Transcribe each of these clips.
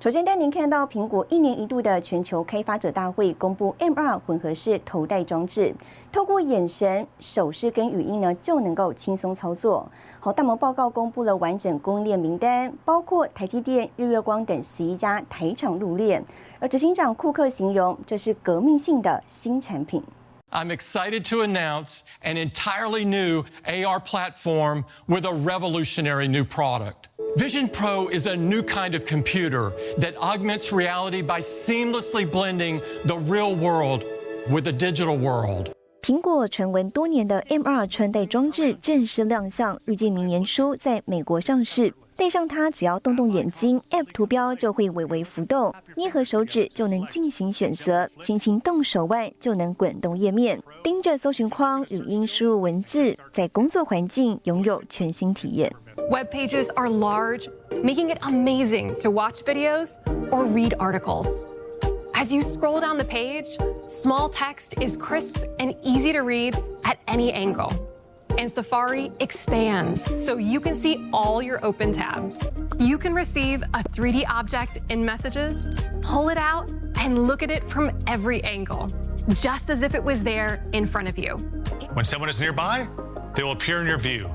首先带您看到苹果一年一度的全球开发者大会公布 M2 混合式头戴装置，透过眼神、手势跟语音呢就能够轻松操作。好，大摩报告公布了完整供应链名单，包括台积电、日月光等十一家台厂入列。而执行长库克形容这是革命性的新产品。I'm excited to announce an entirely new AR platform with a revolutionary new product. Vision Pro is a new kind of computer that augments reality by seamlessly blending the real world with the digital world. 苹果传闻多年的 M2 穿戴装置正式亮相，预计明年初在美国上市。 戴上它，只要动动眼睛，App 图标就会微微浮动；捏合手指就能进行选择；轻轻动手腕就能滚动页面；盯着搜寻框，语音输入文字，在工作环境拥有全新体验。Web pages are large, making it amazing to watch videos or read articles. As you scroll down the page, small text is crisp and easy to read at any angle and Safari expands so you can see all your open tabs. You can receive a 3D object in messages, pull it out, and look at it from every angle, just as if it was there in front of you. When someone is nearby, they will appear in your view.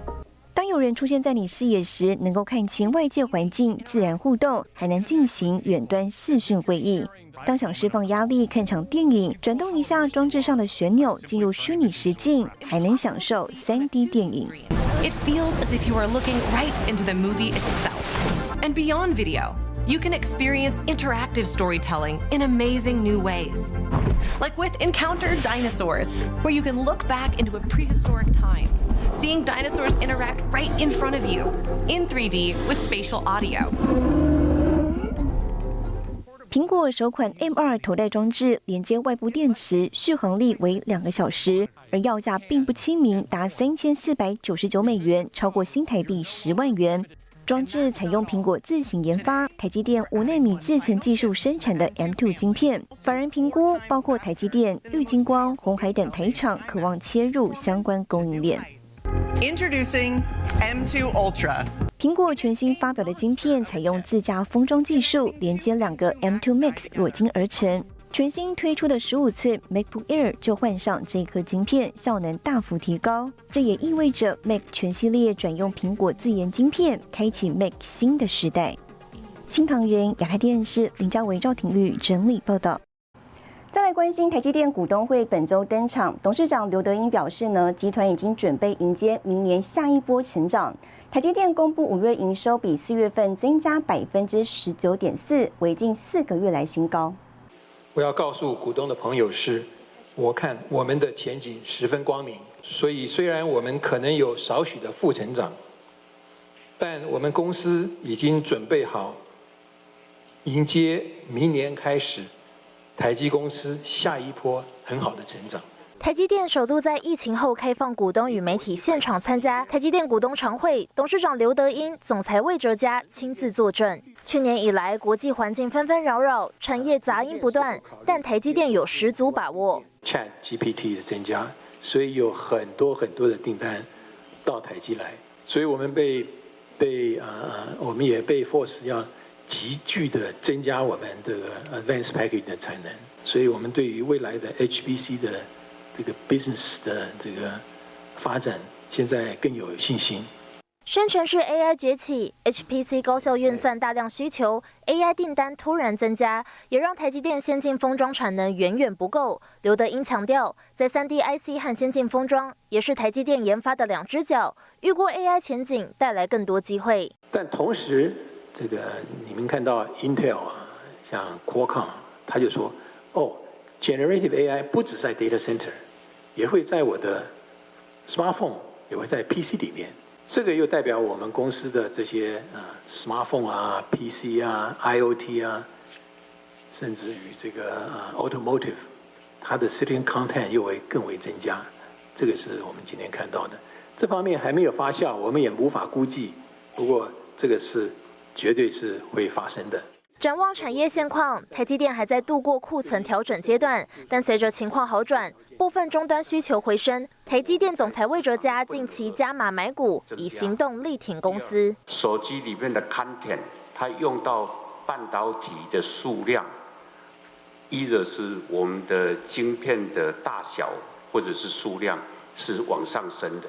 当有人出现在你视野时，能够看清外界环境，自然互动，还能进行远端视讯会议。 当想释放压力、看场电影，转动一下装置上的旋钮，进入虚拟实境，还能享受 3D 电影。It feels as if you are looking right into the movie itself. And beyond video, you can experience interactive storytelling in amazing new ways. Like with Encounter Dinosaurs, where you can look back into a prehistoric time, seeing dinosaurs interact right in front of you in 3D with spatial audio. 苹果首款 M2 头戴装置连接外部电池，续航力为两个小时，而要价并不亲民，达三千四百九十九美元，超过新台币十万元。装置采用苹果自行研发、台积电五纳米制程技术生产的 M2 晶片。法人评估，包括台积电、玉晶光、红海等台厂，渴望切入相关供应链。Introducing M2 Ultra。苹果全新发表的晶片采用自家封装技术，连接两个 M2 Max 裸晶而成。全新推出的十五寸 MacBook Air 就换上这颗晶片，效能大幅提高。这也意味着 Mac 全系列转用苹果自研晶片，开启 Mac 新的时代。新唐人亚太电视林家维、赵廷玉整理报道。再来关心台积电股东会本周登场，董事长刘德英表示呢，集团已经准备迎接明年下一波成长。台积电公布五月营收比四月份增加百分之十九点四，为近四个月来新高。我要告诉股东的朋友是，我看我们的前景十分光明，所以虽然我们可能有少许的负成长，但我们公司已经准备好迎接明年开始。台积公司下一波很好的成长。台积电首度在疫情后开放股东与媒体现场参加台积电股东常会，董事长刘德英、总裁魏哲嘉亲自坐镇。去年以来，国际环境纷纷扰扰，产业杂音不断，但台积电有十足把握。Chat GPT 的增加，所以有很多很多的订单到台积来，所以我们被被呃呃，我们也被 force 要。急剧的增加我们这个 advanced package 的产能，所以我们对于未来的 HPC 的这个 business 的这个发展，现在更有信心。生成式 AI 崛起，HPC 高效运算大量需求，AI 订单突然增加，也让台积电先进封装产能远远不够。刘德英强调，在 3D IC 和先进封装也是台积电研发的两只脚，预估 AI 前景带来更多机会。但同时，这个你们看到 Intel 啊，像 Qualcomm，他就说，哦，Generative AI 不止在 Data Center，也会在我的 Smartphone，也会在 PC 里面。这个又代表我们公司的这些啊 Smartphone 啊、PC 啊、IoT 啊，甚至于这个啊 Automotive，它的 s i t i n g Content 又会更为增加。这个是我们今天看到的。这方面还没有发酵，我们也无法估计。不过这个是绝对是会发生的。展望产业现况，台积电还在度过库存调整阶段，但随着情况好转，部分终端需求回升，台积电总裁魏哲嘉近期加码买股，以行动力挺公司。手机里面的 content，它用到半导体的数量，一的是我们的晶片的大小或者是数量是往上升的，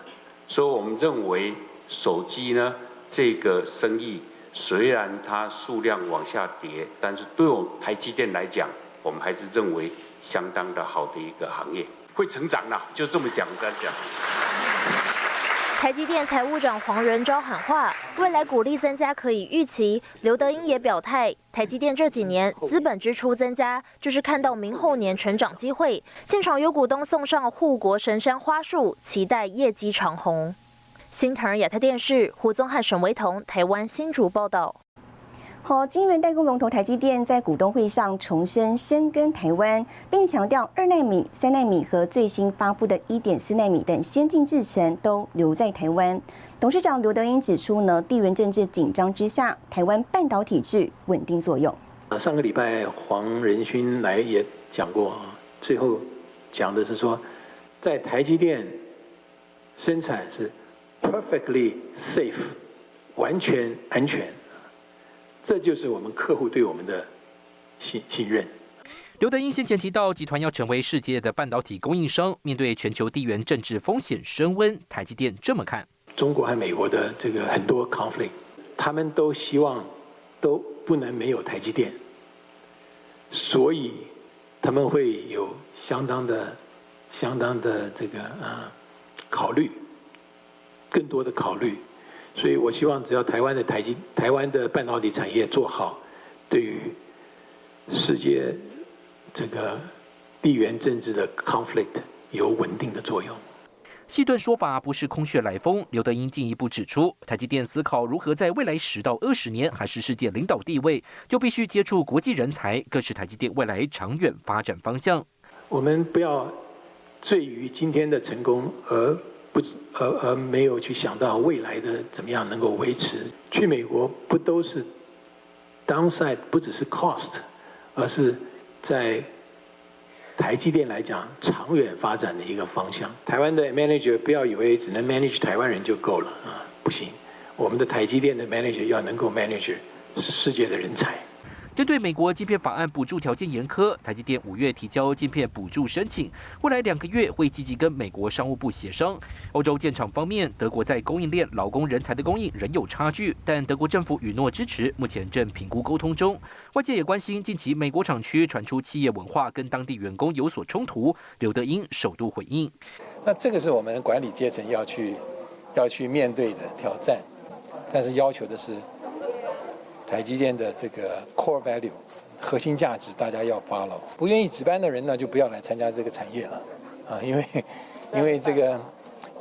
所以我们认为手机呢这个生意。虽然它数量往下跌，但是对我台积电来讲，我们还是认为相当的好的一个行业，会成长的，就这么讲这样讲。台积电财务长黄仁昭喊话，未来股利增加可以预期。刘德英也表态，台积电这几年资本支出增加，就是看到明后年成长机会。现场有股东送上护国神山花束，期待业绩长虹。新唐人亚太电视胡宗汉、沈维彤，台湾新竹报道。好，晶圆代工龙头台积电在股东会上重申深耕台湾，并强调二纳米、三纳米和最新发布的一点四纳米等先进制程都留在台湾。董事长刘德英指出呢，地缘政治紧张之下，台湾半导体具稳定作用。上个礼拜黄仁勋来也讲过啊，最后讲的是说，在台积电生产是。Perfectly safe，完全安全，这就是我们客户对我们的信信任。刘德英先前提到，集团要成为世界的半导体供应商，面对全球地缘政治风险升温，台积电这么看：中国和美国的这个很多 conflict，他们都希望都不能没有台积电，所以他们会有相当的、相当的这个啊考虑。更多的考虑，所以我希望只要台湾的台积、台湾的半导体产业做好，对于世界这个地缘政治的 conflict 有稳定的作用。细顿说法不是空穴来风。刘德英进一步指出，台积电思考如何在未来十到二十年还是世界领导地位，就必须接触国际人才，更是台积电未来长远发展方向。我们不要醉于今天的成功而。不，而而没有去想到未来的怎么样能够维持。去美国不都是 downside，不只是 cost，而是在台积电来讲长远发展的一个方向。台湾的 manager 不要以为只能 manage 台湾人就够了啊，不行，我们的台积电的 manager 要能够 manage 世界的人才。针对美国晶片法案补助条件严苛，台积电五月提交晶片补助申请，未来两个月会积极跟美国商务部协商。欧洲建厂方面，德国在供应链劳工人才的供应仍有差距，但德国政府允诺支持，目前正评估沟通中。外界也关心近期美国厂区传出企业文化跟当地员工有所冲突，刘德英首度回应：那这个是我们管理阶层要去要去面对的挑战，但是要求的是。台积电的这个 core value 核心价值，大家要 follow。不愿意值班的人呢，就不要来参加这个产业了，啊，因为 因为这个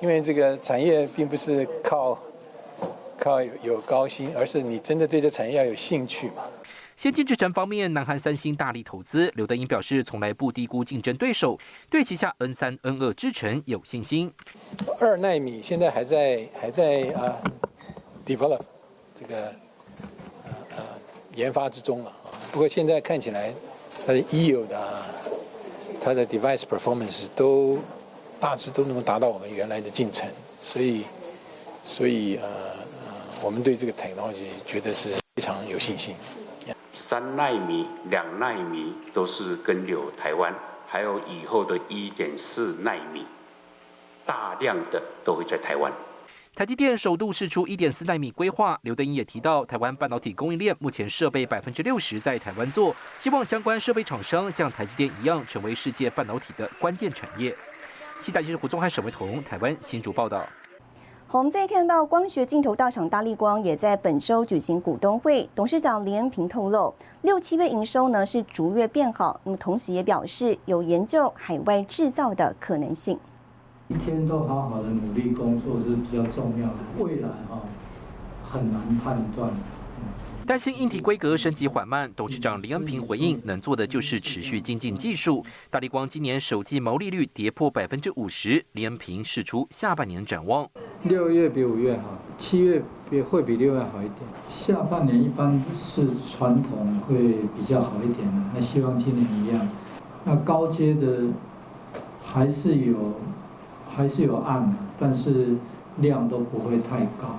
因为这个产业并不是靠靠有有高薪，而是你真的对这产业要有兴趣嘛。先进制程方面，南韩三星大力投资，刘德英表示从来不低估竞争对手，对旗下 N 三 N 二制程有信心。二纳米现在还在还在啊 develop 这个。研发之中了啊，不过现在看起来，它的 yield 啊，它的 device performance 都大致都能够达到我们原来的进程，所以，所以呃，我们对这个 technology 觉得是非常有信心。三纳米、两纳米都是跟有台湾，还有以后的一点四纳米，大量的都会在台湾。台积电首度试出一点四纳米规划，刘德英也提到，台湾半导体供应链目前设备百分之六十在台湾做，希望相关设备厂商像台积电一样，成为世界半导体的关键产业。西大记者胡宗汉、沈维彤，台湾新竹报道。我们再看到光学镜头大厂大力光也在本周举行股东会，董事长林恩平透露，六七月营收呢是逐月变好，那么同时也表示有研究海外制造的可能性。一天都好好的努力工作是比较重要的。未来哈很难判断，担心硬体规格升级缓慢，董事长林恩平回应，能做的就是持续精进技术。大力光今年首季毛利率跌破百分之五十，林恩平释出下半年展望：六月比五月好，七月比会比六月好一点。下半年一般是传统会比较好一点的，那希望今年一样。那高阶的还是有，还是有暗，但是量都不会太高。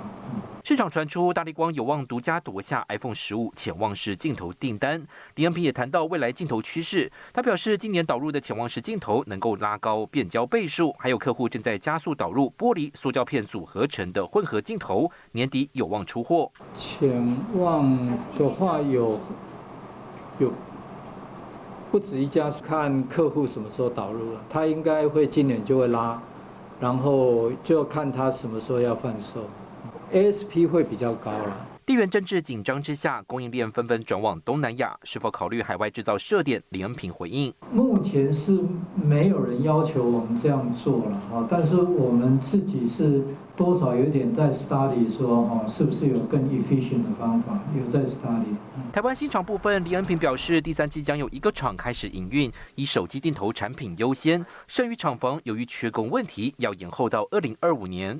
市场传出大力光有望独家夺下 iPhone 十五潜望式镜头订单。李恩平也谈到未来镜头趋势，他表示今年导入的潜望式镜头能够拉高变焦倍数，还有客户正在加速导入玻璃塑胶片组合成的混合镜头，年底有望出货。潜望的话有有不止一家，看客户什么时候导入了，他应该会今年就会拉，然后就看他什么时候要贩售。ASP 会比较高了。地缘政治紧张之下，供应链纷纷转往东南亚，是否考虑海外制造设点？李恩平回应：目前是没有人要求我们这样做了哈，但是我们自己是多少有点在 study 说哈，是不是有更 efficient 的方法？有在 study。台湾新厂部分，李恩平表示，第三季将有一个厂开始营运，以手机镜头产品优先，剩余厂房由于缺工问题，要延后到二零二五年。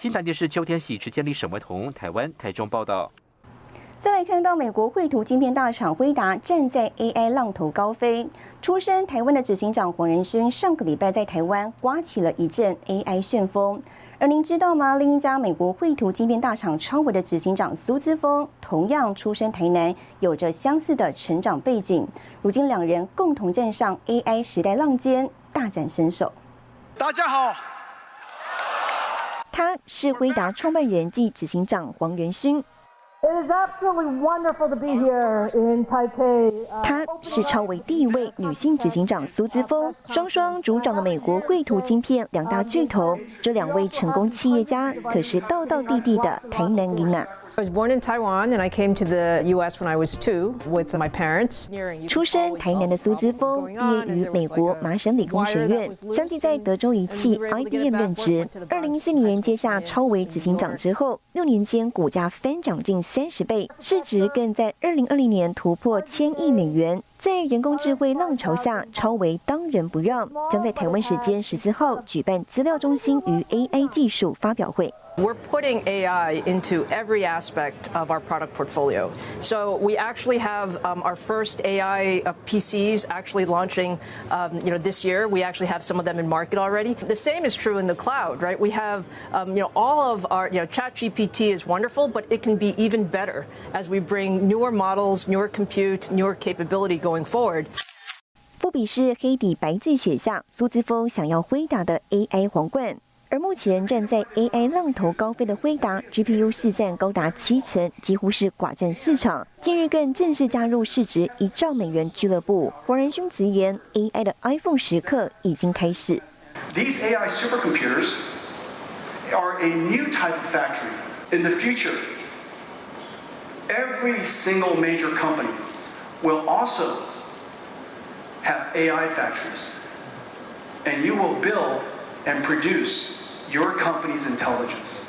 新台电视秋天喜持建立沈维彤，台湾台中报道。再来看到美国绘图晶片大厂辉达站在 AI 浪头高飞，出身台湾的执行长黄仁勋上个礼拜在台湾刮起了一阵 AI 旋风。而您知道吗？另一家美国绘图晶片大厂超维的执行长苏姿峰，同样出身台南，有着相似的成长背景。如今两人共同站上 AI 时代浪尖，大展身手。大家好。他是辉达创办人暨执行长黄仁勋。他是超为第一位女性执行长苏姿峰，双双主掌了美国绘图晶片两大巨头。这两位成功企业家可是道道地地的台南囡仔。I was born in Taiwan and I came to the U.S. when I was two with my parents. 出生台南的苏姿峰，毕业于美国麻省理工学院，相继在德州仪器 IBM 任职。二零一四年接下超维执行长之后，六年间股价翻涨近三十倍，市值更在二零二零年突破千亿美元。在人工智慧浪潮下，超维当仁不让，将在台湾时间十四号举办资料中心与 AI 技术发表会。We're putting AI into every aspect of our product portfolio. So we actually have um, our first AI uh, PCs actually launching, um, you know, this year. We actually have some of them in market already. The same is true in the cloud, right? We have, um, you know, all of our, you know, ChatGPT is wonderful, but it can be even better as we bring newer models, newer compute, newer capability going forward. 富比士黑底白字写下苏姿峰想要辉达的 AI 皇冠。 而目前站在 AI 浪头高飞的辉达 GPU 市占高达七成，几乎是寡占市场。近日更正式加入市值一兆美元俱乐部。黄仁勋直言，AI 的 iPhone 时刻已经开始。These AI supercomputers are a new type of factory. In the future, every single major company will also have AI factories, and you will build and produce. Your company's intelligence。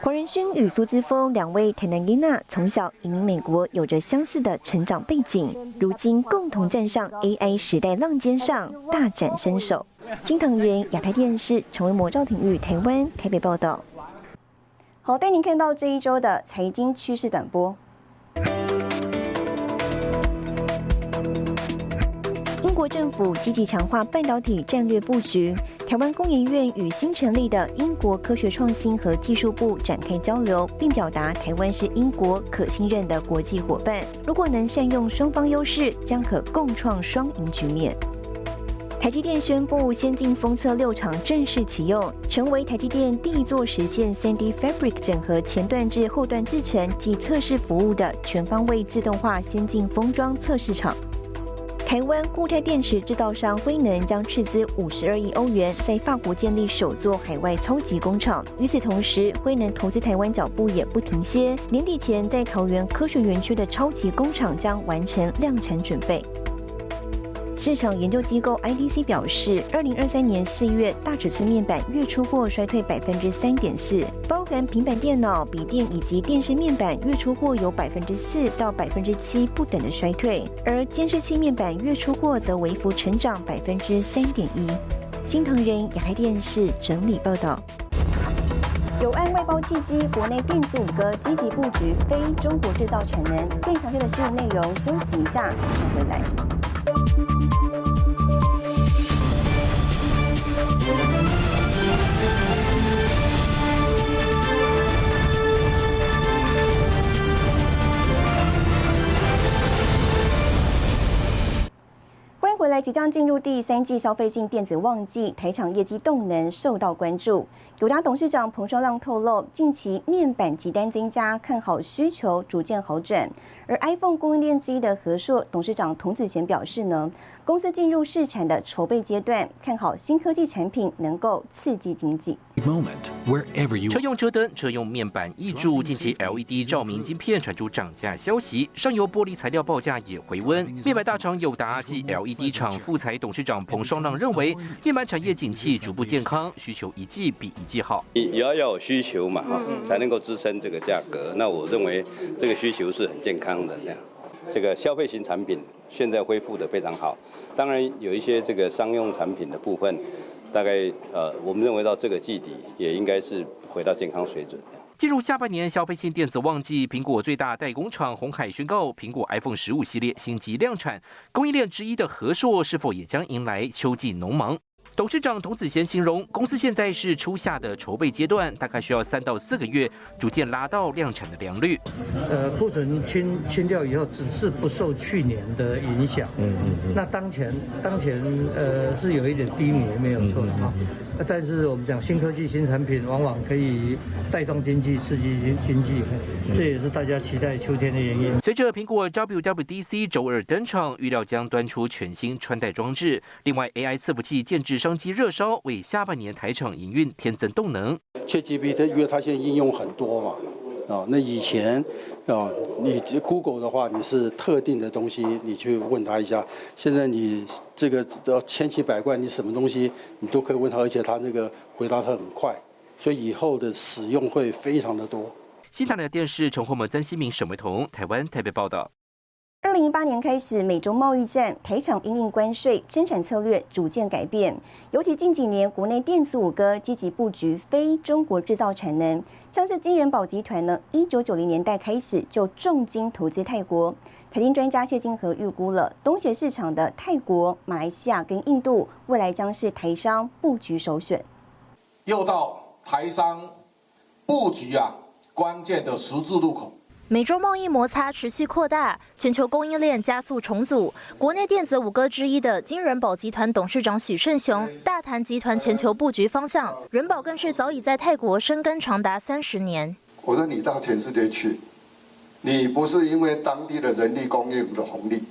黄仁勋与苏姿峰两位台南伊娜从小移民美国，有着相似的成长背景，如今共同站上 AI 时代浪尖上，大展身手。新唐人亚太电视成为魔兆体育台湾台北报道。好，带您看到这一周的财经趋势短波。英国政府积极强化半导体战略布局。台湾工研院与新成立的英国科学创新和技术部展开交流，并表达台湾是英国可信任的国际伙伴。如果能善用双方优势，将可共创双赢局面。台积电宣布，先进封测六厂正式启用，成为台积电第一座实现 3D Fabric 整合前段至后段制程及测试服务的全方位自动化先进封装测试厂。台湾固态电池制造商辉能将斥资五十二亿欧元，在法国建立首座海外超级工厂。与此同时，辉能投资台湾脚步也不停歇，年底前在桃园科学园区的超级工厂将完成量产准备。市场研究机构 IDC 表示，二零二三年四月大尺寸面板月出货衰退百分之三点四，包含平板电脑、笔电以及电视面板月出货有百分之四到百分之七不等的衰退，而监视器面板月出货则微幅成长百分之三点一。新唐人亚太电视整理报道。有案外包契机，国内电子五哥积极布局非中国制造产能。更详细的新闻内容，休息一下，马上回来。即将进入第三季消费性电子旺季，台厂业绩动能受到关注。友达董事长彭双浪透露，近期面板急单增加，看好需求逐渐好转。而 iPhone 供应链之一的和硕董事长童子贤表示呢，公司进入试产的筹备阶段，看好新科技产品能够刺激经济。车用车灯、车用面板易柱，近期 LED 照明晶片传出涨价消息，上游玻璃材料报价也回温。面板大厂友达及 LED 厂副材董事长彭双浪认为，面板产业景气逐步健康，需求一季比一季好。也要要有需求嘛，哈，才能够支撑这个价格。那我认为这个需求是很健康。的这样，这个消费型产品现在恢复的非常好。当然有一些这个商用产品的部分，大概呃，我们认为到这个季底也应该是回到健康水准。进入下半年消费性电子旺季，苹果最大代工厂红海宣告，苹果 iPhone 十五系列新机量产。供应链之一的和硕是否也将迎来秋季农忙？董事长童子贤形容，公司现在是初夏的筹备阶段，大概需要三到四个月，逐渐拉到量产的良率。呃，库存清清掉以后，只是不受去年的影响。嗯嗯嗯。那当前当前呃是有一点低迷，没有错的哈。但是我们讲新科技、新产品，往往可以带动经济、刺激经经济，这也是大家期待秋天的原因。随着苹果 WWDC 周二登场，预料将端出全新穿戴装置。另外，AI 伺服器建制商机热烧，为下半年台厂营运添增动能。ChatGPT 因为它现在应用很多嘛。啊，那以前啊，你 Google 的话，你是特定的东西，你去问他一下。现在你这个要千奇百怪，你什么东西你都可以问他，而且他那个回答他很快，所以以后的使用会非常的多。新台的电视陈宏文、曾新明、沈维彤，台湾台北报道。二零一八年开始，美中贸易战，台厂因应关税，生产策略逐渐改变。尤其近几年，国内电子五哥积极布局非中国制造产能，像是金人宝集团呢，一九九零年代开始就重金投资泰国。财经专家谢金河预估了东协市场的泰国、马来西亚跟印度，未来将是台商布局首选。又到台商布局啊，关键的十字路口。美中贸易摩擦持续扩大，全球供应链加速重组。国内电子五哥之一的金人宝集团董事长许胜雄大谈集团全球布局方向。人保更是早已在泰国生根长达三十年。我说你到全世界去，你不是因为当地的人力供应的红利，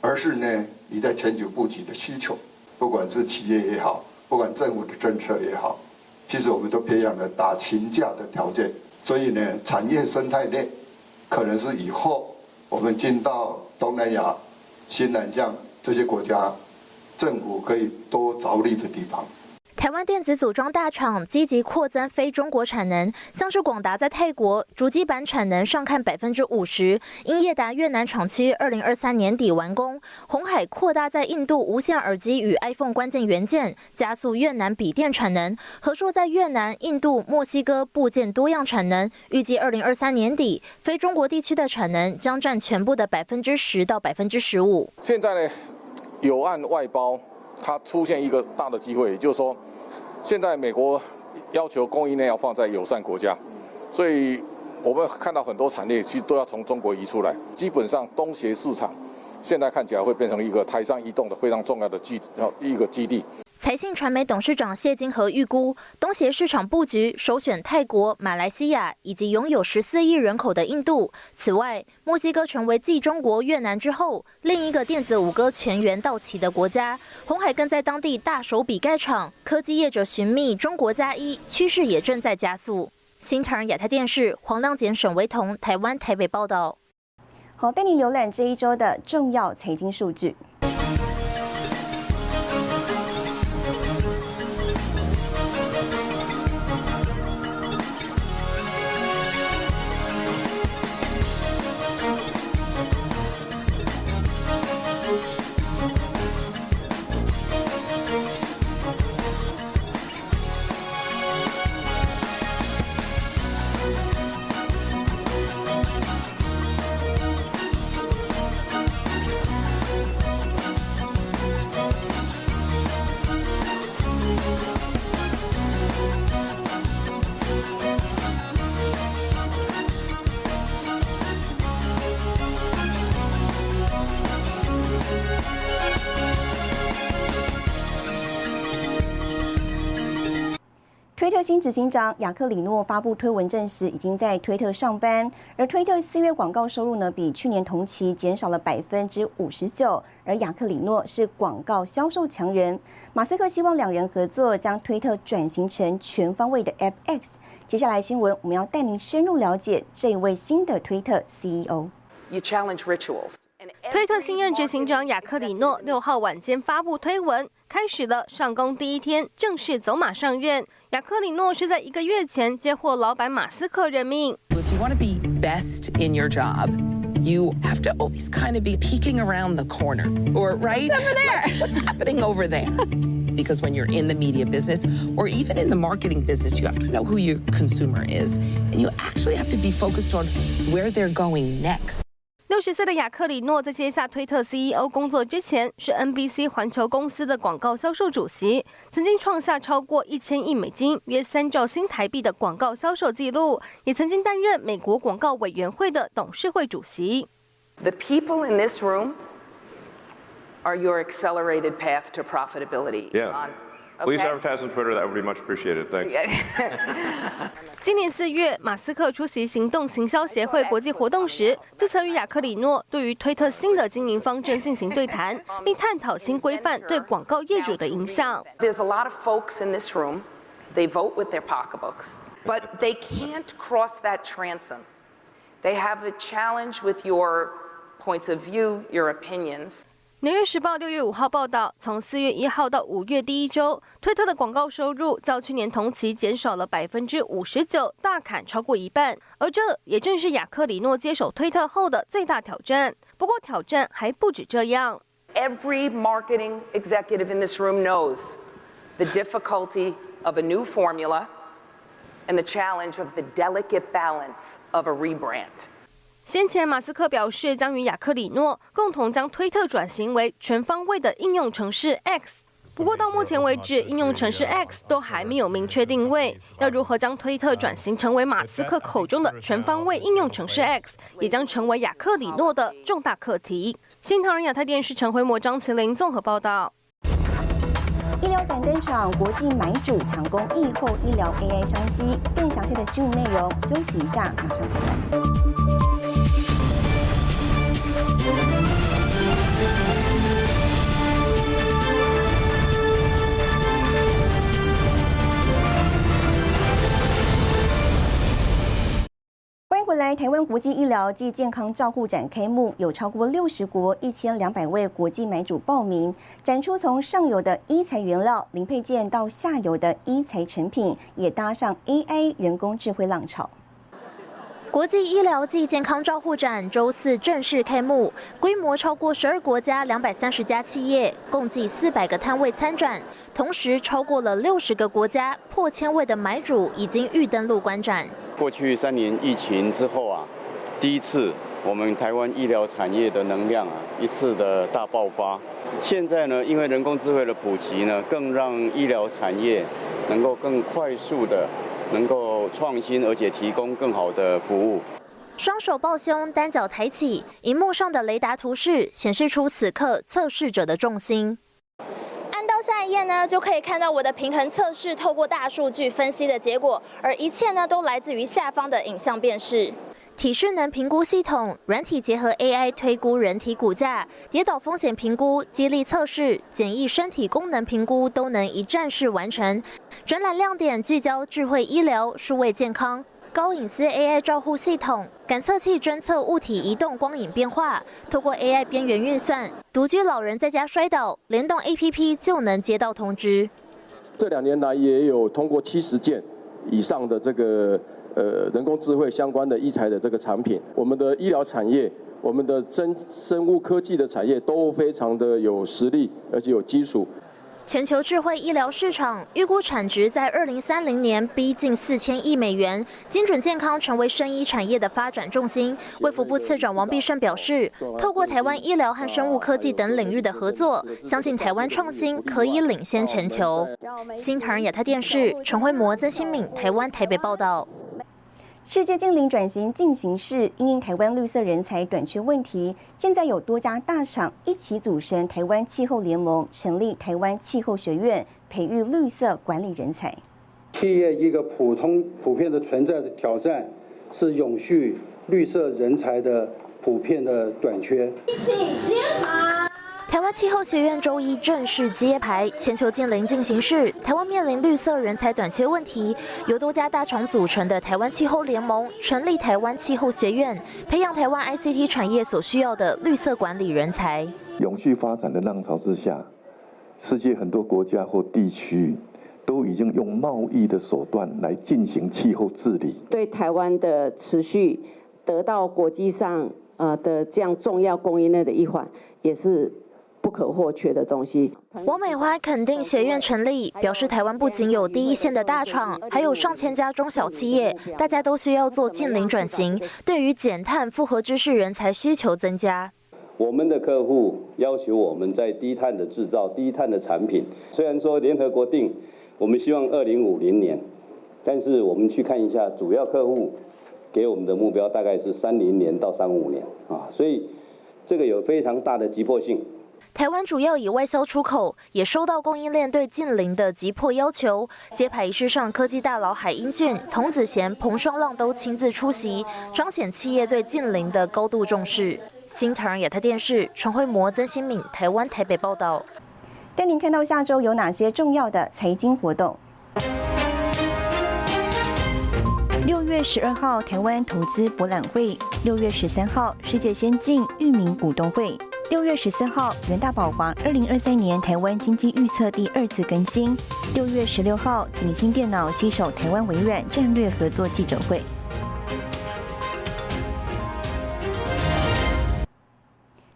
而是呢你在全球布局的需求。不管是企业也好，不管政府的政策也好，其实我们都培养了打群架的条件。所以呢，产业生态链可能是以后我们进到东南亚、新南向这些国家，政府可以多着力的地方。台湾电子组装大厂积极扩增非中国产能，像是广达在泰国主机板产能上看百分之五十，英业达越南厂区二零二三年底完工，红海扩大在印度无线耳机与 iPhone 关键元件，加速越南笔电产能，和硕在越南、印度、墨西哥部件多样产能，预计二零二三年底非中国地区的产能将占全部的百分之十到百分之十五。现在呢，有按外包，它出现一个大的机会，也就是说。现在美国要求供应链要放在友善国家，所以我们看到很多产业其实都要从中国移出来。基本上东协市场现在看起来会变成一个台商移动的非常重要的基一个基地。财信传媒董事长谢金河预估，东协市场布局首选泰国、马来西亚以及拥有十四亿人口的印度。此外，墨西哥成为继中国、越南之后另一个电子五哥全员到齐的国家。红海更在当地大手笔盖厂，科技业者寻觅中国加一趋势也正在加速。新唐人亚太电视黄亮简、沈维彤，台湾台北报道。好，带你浏览这一周的重要财经数据。执行长雅克里诺发布推文证实，已经在推特上班。而推特四月广告收入呢，比去年同期减少了百分之五十九。而雅克里诺是广告销售强人，马斯克希望两人合作，将推特转型成全方位的 App X。接下来新闻，我们要带您深入了解这一位新的推特 CEO。You challenge rituals. 推特新任执行长雅克里诺六号晚间发布推文，开始了上工第一天，正式走马上任。雅克里诺是在一个月前接获老板马斯克任命。If you want to be best in your job, you have to always kind of be peeking around the corner, or right What's over there? Like, what's happening over there? Because when you're in the media business or even in the marketing business, you have to know who your consumer is, and you actually have to be focused on where they're going next. 六十岁的雅克里诺在接下推特 CEO 工作之前，是 NBC 环球公司的广告销售主席，曾经创下超过一千亿美金（约三兆新台币）的广告销售记录，也曾经担任美国广告委员会的董事会主席。The people in this room are your accelerated path to profitability. Yeah. Please advertise on Twitter. That would be much appreciated. Thanks. 今年四月，马斯克出席行动行销协会国际活动时，自曾与雅克里诺对于推特新的经营方针进行对谈，并探讨新规范对广告业主的影响。There's a lot of folks in this room. They vote with their pocketbooks, but they can't cross that transom. They have a challenge with your points of view, your opinions. 纽约时报六月五号报道，从四月一号到五月第一周，推特的广告收入较去年同期减少了百分之五十九，大砍超过一半。而这也正是雅克里诺接手推特后的最大挑战。不过，挑战还不止这样。Every marketing executive in this room knows the difficulty of a new formula and the challenge of the delicate balance of a rebrand. 先前，马斯克表示将与雅克里诺共同将推特转型为全方位的应用城市 X。不过到目前为止，应用城市 X 都还没有明确定位。要如何将推特转型成为马斯克口中的全方位应用城市 X，也将成为雅克里诺的重大课题。新唐人亚太电视陈辉模、张麒麟综合报道。医疗展登场，国际买主抢攻疫后医疗 AI 商机。更详细的新闻内容，休息一下，马上回来。未来台湾国际医疗暨健康照护展开幕，有超过六十国一千两百位国际买主报名，展出从上游的医材原料、零配件到下游的医材成品，也搭上 AI 人工智慧浪潮。国际医疗暨健康照护展周四正式开幕，规模超过十二国家两百三十家企业，共计四百个摊位参展，同时超过了六十个国家破千位的买主已经预登陆观展。过去三年疫情之后啊，第一次我们台湾医疗产业的能量啊一次的大爆发。现在呢，因为人工智慧的普及呢，更让医疗产业能够更快速的。能够创新，而且提供更好的服务。双手抱胸，单脚抬起，荧幕上的雷达图示显示出此刻测试者的重心。下一页呢，就可以看到我的平衡测试透过大数据分析的结果，而一切呢都来自于下方的影像辨识。体适能评估系统，软体结合 AI 推估人体骨架、跌倒风险评估、肌力测试、简易身体功能评估都能一站式完成。展览亮点聚焦智慧医疗、数位健康、高隐私 AI 照护系统、感测器侦测物体移动光影变化，透过 AI 边缘运算，独居老人在家摔倒，联动 APP 就能接到通知。这两年来也有通过七十件以上的这个。呃，人工智慧相关的医材的这个产品，我们的医疗产业，我们的生生物科技的产业都非常的有实力，而且有基础。全球智慧医疗市场预估产值在二零三零年逼近四千亿美元，精准健康成为生医产业的发展重心。卫福部次长王必胜表示，透过台湾医疗和生物科技等领域的合作，相信台湾创新可以领先全球。新唐人亚太电视陈慧模、曾新敏，台湾台北报道。世界近零转型进行式，因应台湾绿色人才短缺问题，现在有多家大厂一起组成台湾气候联盟，成立台湾气候学院，培育绿色管理人才。企业一个普通普遍的存在的挑战是永续绿色人才的普遍的短缺。请揭牌。台湾气候学院周一正式揭牌，全球近邻进行式，台湾面临绿色人才短缺问题，由多家大厂组成的台湾气候联盟成立台湾气候学院，培养台湾 ICT 产业所需要的绿色管理人才。永续发展的浪潮之下，世界很多国家或地区都已经用贸易的手段来进行气候治理，对台湾的持续得到国际上呃的这样重要供应链的一环，也是。不可或缺的东西。王美花肯定学院成立，表示台湾不仅有第一线的大厂，还有上千家中小企业，大家都需要做近零转型。对于减碳复合知识人才需求增加，我们的客户要求我们在低碳的制造、低碳的产品。虽然说联合国定，我们希望二零五零年，但是我们去看一下主要客户给我们的目标大概是三零年到三五年啊，所以这个有非常大的急迫性。台湾主要以外销出口，也收到供应链对近邻的急迫要求。揭牌仪式上，科技大佬海英俊、童子贤、彭双浪都亲自出席，彰显企业对近邻的高度重视。新唐人亚太电视陈慧模、曾新敏，台湾台北报道。带您看到下周有哪些重要的财经活动。六月十二号，台湾投资博览会；六月十三号，世界先进域名股东会。六月十四号，元大宝华二零二三年台湾经济预测第二次更新。六月十六号，鼎新电脑携手台湾微软战略合作记者会。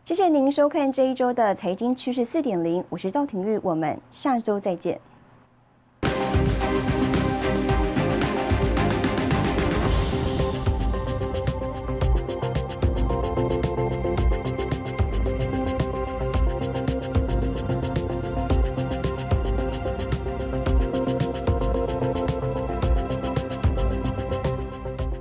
谢谢您收看这一周的财经趋势四点零，我是赵廷玉，我们下周再见。